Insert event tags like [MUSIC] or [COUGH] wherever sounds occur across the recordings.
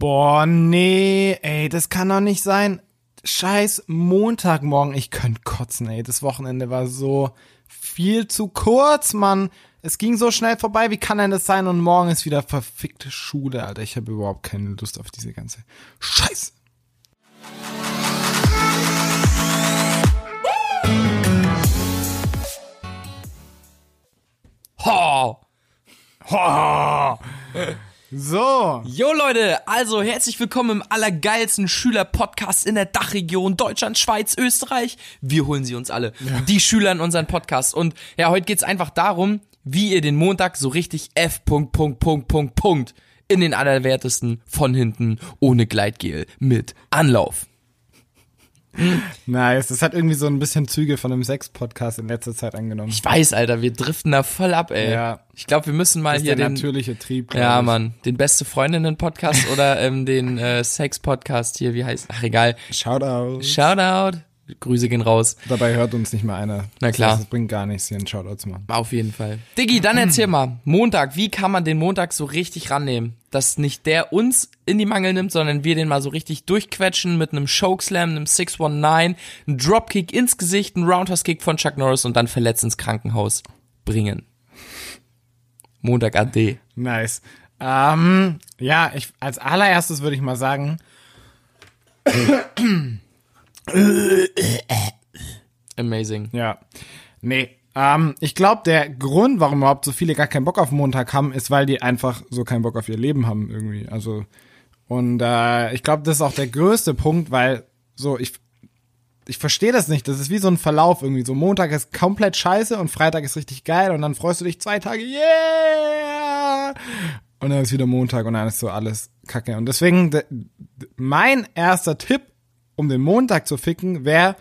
Boah, nee, ey, das kann doch nicht sein. Scheiß Montagmorgen, ich könnte kotzen, ey. Das Wochenende war so viel zu kurz, Mann. Es ging so schnell vorbei, wie kann denn das sein? Und morgen ist wieder verfickte Schule, Alter. Ich habe überhaupt keine Lust auf diese ganze Scheiße. Ho! Ho! So. Jo Leute, also herzlich willkommen im allergeilsten Schüler-Podcast in der Dachregion Deutschland, Schweiz, Österreich. Wir holen sie uns alle. Die Schüler in unseren Podcast. Und ja, heute geht's einfach darum, wie ihr den Montag so richtig F. Punkt, Punkt, Punkt, Punkt, Punkt in den allerwertesten von hinten ohne Gleitgel mit Anlauf. Nice. Das hat irgendwie so ein bisschen Züge von einem Sex-Podcast in letzter Zeit angenommen. Ich weiß, Alter, wir driften da voll ab, ey. Ja. Ich glaube, wir müssen mal das ist hier der den natürliche Trieb. Ja, ich. Mann, den beste Freundinnen-Podcast oder ähm, den äh, Sex-Podcast hier, wie heißt? Ach, egal. Shoutout. Shoutout. Grüße gehen raus. Dabei hört uns nicht mal einer. Na klar. Das, heißt, bringt gar nichts, hier einen Shoutout zu machen. Auf jeden Fall. Diggi, dann erzähl mal. Montag, wie kann man den Montag so richtig rannehmen? Dass nicht der uns in die Mangel nimmt, sondern wir den mal so richtig durchquetschen mit einem Chokeslam, einem 619, einem Dropkick ins Gesicht, einem Roundhouse-Kick von Chuck Norris und dann verletzt ins Krankenhaus bringen. Montag AD. Nice. Ähm, ja, ich, als allererstes würde ich mal sagen, Amazing. ja, nee, ähm, ich glaube, der Grund, warum überhaupt so viele gar keinen Bock auf Montag haben, ist, weil die einfach so keinen Bock auf ihr Leben haben irgendwie. Also, und äh, ich glaube, das ist auch der größte Punkt, weil so, ich, ich verstehe das nicht. Das ist wie so ein Verlauf irgendwie. So Montag ist komplett scheiße und Freitag ist richtig geil und dann freust du dich zwei Tage, yeah! Und dann ist wieder Montag und dann ist so alles kacke. Und deswegen, de, de, mein erster Tipp, um den Montag zu ficken, wäre,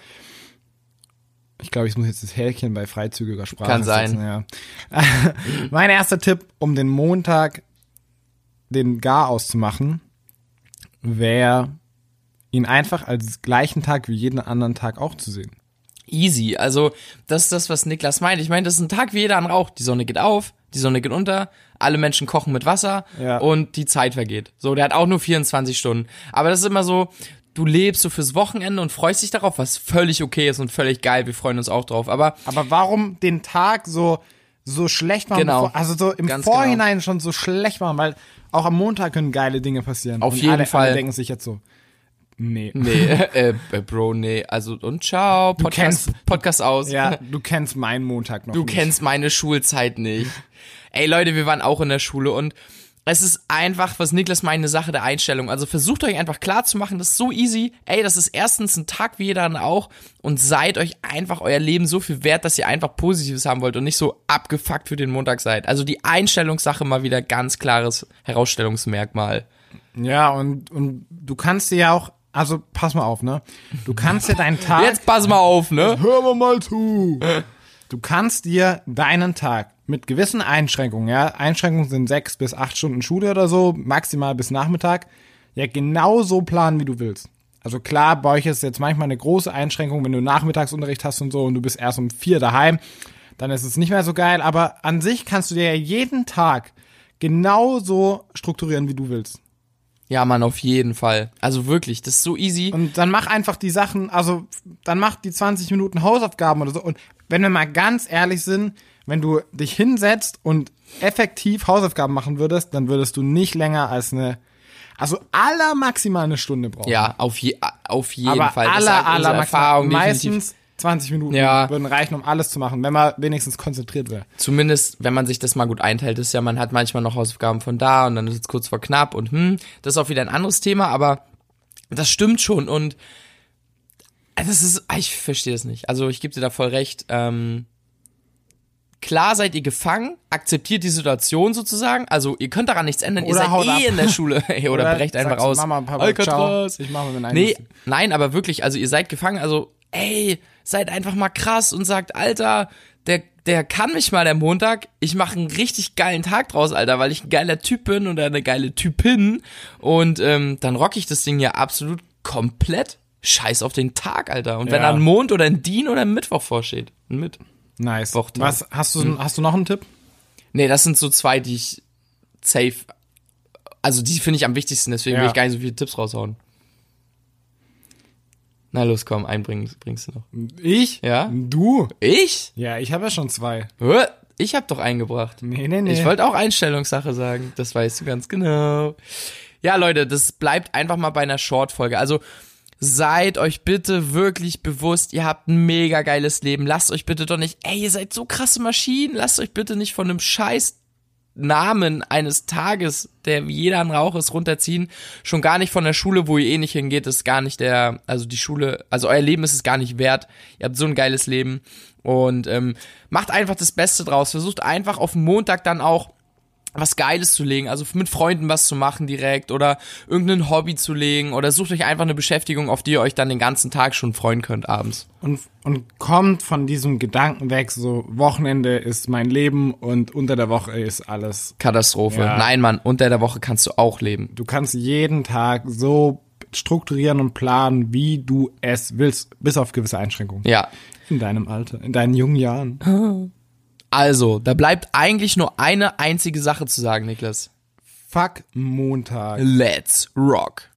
ich glaube, ich muss jetzt das Häkchen bei freizügiger Sprache Kann sein. setzen, ja. [LAUGHS] mein erster Tipp, um den Montag den Gar auszumachen, wäre, ihn einfach als gleichen Tag wie jeden anderen Tag auch zu sehen. Easy. Also, das ist das, was Niklas meint. Ich meine, das ist ein Tag wie jeder andere auch. Die Sonne geht auf, die Sonne geht unter, alle Menschen kochen mit Wasser Ja. und die Zeit vergeht. So, der hat auch nur 24 Stunden. Aber das ist immer so, du lebst so fürs Wochenende und freust dich darauf, was völlig okay ist und völlig geil. Wir freuen uns auch drauf. Aber Aber warum den Tag so so schlecht machen? Genau. Bevor, also so im Ganz Vorhinein schon so schlecht machen, weil auch am Montag können geile Dinge passieren. Auf und jeden alle, Fall. Alle denken sich jetzt so, nee. nee, [LAUGHS] äh, äh, Bro, nee. Also, und ciao. Podcast, kennst- Podcast aus. Ja, [LAUGHS] du kennst meinen Montag noch Du nicht. kennst meine Schulzeit nicht. Ey Leute, wir waren auch in der Schule und es ist einfach, was Niklas meint, eine Sache der Einstellung. Also versucht euch einfach klar zu machen, das ist so easy. Ey, das ist erstens ein Tag wie jeder auch und seid euch einfach euer Leben so viel wert, dass ihr einfach Positives haben wollt und nicht so abgefuckt für den Montag seid. Also die Einstellungssache mal wieder ganz klares Herausstellungsmerkmal. Ja, und, und du kannst dir ja auch, also pass mal auf, ne? Du kannst dir deinen Tag. Jetzt pass mal auf, ne? hör mal mal zu. Du kannst dir deinen Tag mit gewissen Einschränkungen, ja, Einschränkungen sind sechs bis acht Stunden Schule oder so, maximal bis Nachmittag, ja genauso planen, wie du willst. Also klar, bei euch ist jetzt manchmal eine große Einschränkung, wenn du Nachmittagsunterricht hast und so und du bist erst um vier daheim, dann ist es nicht mehr so geil, aber an sich kannst du dir ja jeden Tag genauso strukturieren, wie du willst. Ja, Mann, auf jeden Fall. Also wirklich, das ist so easy. Und dann mach einfach die Sachen, also dann mach die 20 Minuten Hausaufgaben oder so. Und wenn wir mal ganz ehrlich sind, wenn du dich hinsetzt und effektiv Hausaufgaben machen würdest, dann würdest du nicht länger als eine, also aller maximal eine Stunde brauchen. Ja, auf, je, auf jeden aber Fall. Aller, aller Erfahrung meistens 20 Minuten Ja. würden reichen, um alles zu machen, wenn man wenigstens konzentriert wäre. Zumindest, wenn man sich das mal gut einteilt, ist ja, man hat manchmal noch Hausaufgaben von da und dann ist es kurz vor knapp und hm, das ist auch wieder ein anderes Thema, aber das stimmt schon und das ist, ah, ich verstehe das nicht. Also ich gebe dir da voll recht. Ähm, klar seid ihr gefangen, akzeptiert die Situation sozusagen. Also ihr könnt daran nichts ändern. Oder ihr seid eh ab. in der Schule. [LAUGHS] Ey, oder, brecht einfach aus. Mama, Papa, Alcatraz. ciao. Ich mache mir Nee, nein, aber wirklich, also ihr seid gefangen, also ey, seid einfach mal krass und sagt, Alter, der, der kann mich mal der Montag, ich mache einen richtig geilen Tag draus, Alter, weil ich ein geiler Typ bin oder eine geile Typin und ähm, dann rock ich das Ding ja absolut komplett scheiß auf den Tag, Alter. Und wenn da ein Mond oder ein Dien oder ein Mittwoch vorsteht, mit. Nice. Wochtag. Was, hast du, hast du noch einen Tipp? Nee, das sind so zwei, die ich safe also die finde ich am wichtigsten, deswegen Ja. will ich gar nicht so viele Tipps raushauen. Na los, komm, einen bring, bringst du noch. Ich? Ja? Du? Ich? Ja, ich habe ja schon zwei. Ich hab doch eingebracht. Nee, nee, nee. Ich wollte auch Einstellungssache sagen. Das weißt du ganz genau. Ja, Leute, das bleibt einfach mal bei einer Short-Folge. Also seid euch bitte wirklich bewusst, ihr habt ein mega geiles Leben. Lasst euch bitte doch nicht, ey, ihr seid so krasse Maschinen. Lasst euch bitte nicht von einem scheiß Namen eines Tages, der wie jeder ein Rauch ist, runterziehen. Schon gar nicht von der Schule, wo ihr eh nicht hingeht, ist gar nicht der, also die Schule, also euer Leben ist es gar nicht wert. Ihr habt so ein geiles Leben und ähm, macht einfach das Beste draus. Versucht einfach auf Montag dann auch was Geiles zu legen, also mit Freunden was zu machen direkt oder irgendein Hobby zu legen oder sucht euch einfach eine Beschäftigung, auf die ihr euch dann den ganzen Tag schon freuen könnt abends. und, und kommt von diesem Gedanken weg, so Wochenende ist mein Leben und unter der Woche ist alles. Katastrophe. Ja. Nein, Mann, unter der Woche kannst du auch leben. Du kannst jeden Tag so strukturieren und planen, wie du es willst, bis auf gewisse Einschränkungen. Ja. In deinem Alter, in deinen jungen Jahren. [LAUGHS] Also, da bleibt eigentlich nur eine einzige Sache zu sagen, Niklas. Fuck Montag. Let's rock.